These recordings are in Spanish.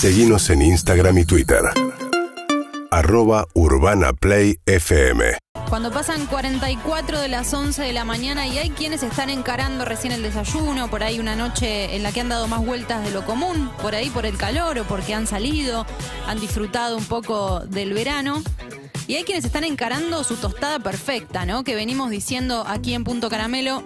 Seguimos en Instagram y Twitter. Arroba Urbana Play FM. Cuando pasan 44 de las 11 de la mañana y hay quienes están encarando recién el desayuno, por ahí una noche en la que han dado más vueltas de lo común, por ahí por el calor o porque han salido, han disfrutado un poco del verano. Y hay quienes están encarando su tostada perfecta, ¿no? Que venimos diciendo aquí en Punto Caramelo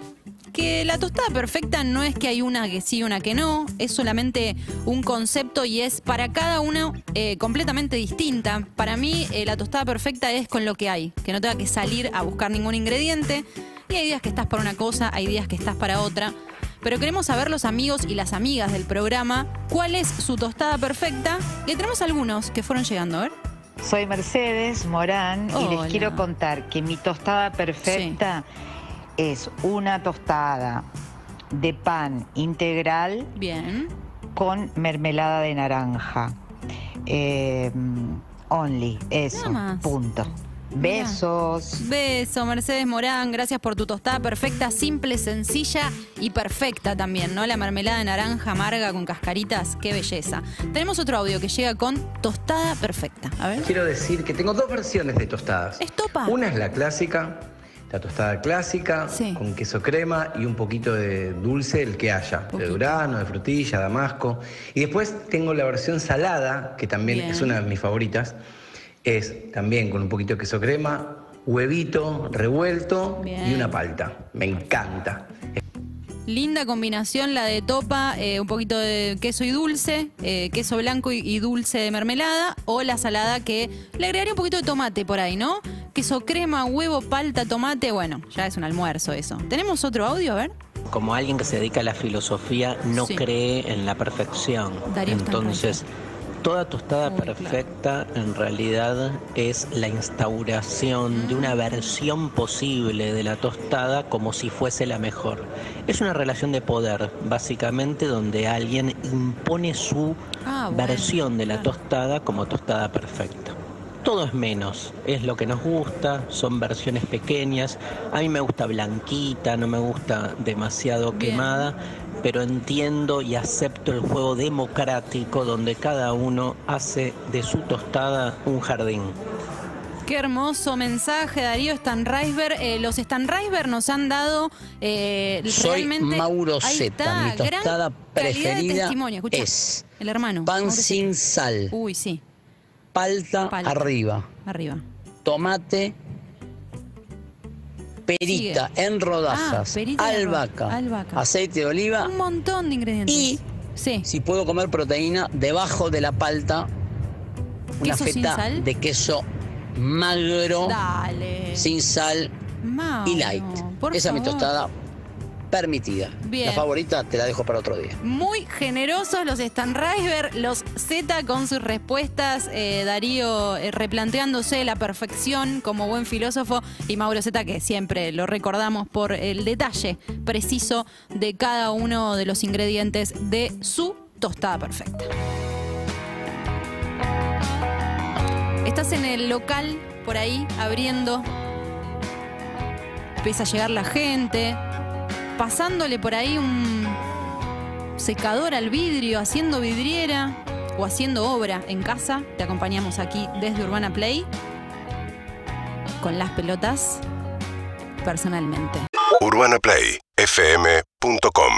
que la tostada perfecta no es que hay una que sí y una que no, es solamente un concepto y es para cada uno eh, completamente distinta. Para mí eh, la tostada perfecta es con lo que hay, que no tenga que salir a buscar ningún ingrediente. Y hay días que estás para una cosa, hay días que estás para otra. Pero queremos saber los amigos y las amigas del programa cuál es su tostada perfecta. Y tenemos algunos que fueron llegando, a ver. Soy Mercedes Morán y les quiero contar que mi tostada perfecta es una tostada de pan integral Bien. con mermelada de naranja. Eh, only, eso, Nada más. punto. Besos. Beso, Mercedes Morán. Gracias por tu tostada perfecta, simple, sencilla y perfecta también, ¿no? La mermelada de naranja amarga con cascaritas, qué belleza. Tenemos otro audio que llega con tostada perfecta. A ver. Quiero decir que tengo dos versiones de tostadas. Estopa. Una es la clásica, la tostada clásica, Sí. con queso crema y un poquito de dulce, el que haya, de durano, de frutilla, damasco. Y después tengo la versión salada, que también Bien. es una de mis favoritas. Es también con un poquito de queso crema, huevito revuelto Bien. y una palta. Me encanta. Linda combinación la de topa, eh, un poquito de queso y dulce, eh, queso blanco y, y dulce de mermelada, o la salada que le agregaría un poquito de tomate por ahí, ¿no? Queso crema, huevo, palta, tomate, bueno, ya es un almuerzo eso. ¿Tenemos otro audio? A ver. como alguien que se dedica a la filosofía no Sí. cree en la perfección. Darío Entonces, toda tostada Muy claro. perfecta en realidad es la instauración de una versión posible de la tostada como si fuese la mejor. Es una relación de poder, básicamente, donde alguien impone su Ah, bueno, versión de la claro. tostada como tostada perfecta. Todo es menos, es lo que nos gusta, son versiones pequeñas. A mí me gusta blanquita, no me gusta demasiado Bien. quemada, pero entiendo y acepto el juego democrático donde cada uno hace de su tostada un jardín. Qué hermoso mensaje, Darío Stanreisberg. Eh, los Stanreisberg nos han dado eh, Soy realmente. Mauro Zeta. Mi gran tostada de preferida testimonio. Escuchá, es el hermano. pan Mauro sin Zeta. sal, Uy, sí, palta, Palta. arriba, arriba. tomate, perita en rodazas, Ah, perita albahaca, rodajas, albahaca. aceite de oliva Un montón de ingredientes. y Sí. si puedo comer proteína debajo de la palta una ¿Queso sin feta de queso magro Dale. sin sal y light. Esa es mi tostada permitida. Bien. La favorita te la dejo para otro día. Muy generosos los Stanreisberg, los Z con sus respuestas, eh, Darío eh, replanteándose la perfección como buen filósofo y Mauro Z que siempre lo recordamos por el detalle preciso de cada uno de los ingredientes de su tostada perfecta. Estás en el local por ahí abriendo, empieza a llegar la gente, pasándole por ahí un secador al vidrio, haciendo vidriera o haciendo obra en casa. Te acompañamos aquí desde Urbana Play con las pelotas personalmente. UrbanaPlayFM.com